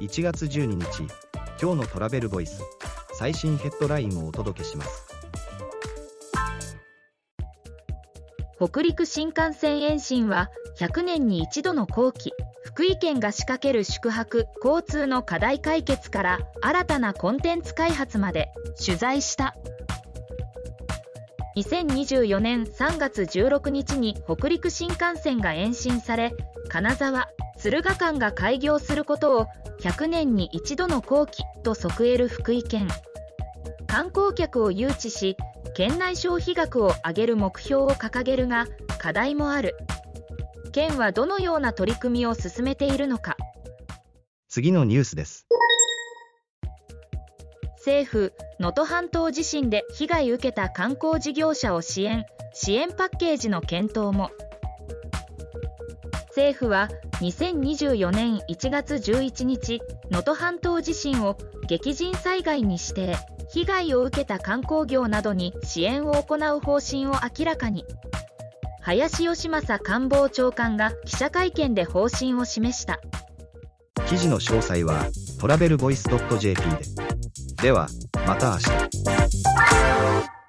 1月12日今日のトラベルボイス最新ヘッドラインをお届けします。北陸新幹線延伸は100年に一度の後期福井県が仕掛ける宿泊交通の課題解決から新たなコンテンツ開発まで取材した。2024年3月16日に北陸新幹線が延伸され金沢敦賀間が開業することを100年に一度の後期と即得る福井県。観光客を誘致し県内消費額を上げる目標を掲げるが課題もある。県はどのような取り組みを進めているのか。次のニュースです。政府能登半島地震で被害受けた観光事業者を支援支援パッケージの検討も政府は2024年1月11日能登半島地震を激甚災害に指定被害を受けた観光業などに支援を行う方針を明らかに。林芳正官房長官が記者会見で方針を示した。記事の詳細はトラベルボイス .jp で。ではまた明日。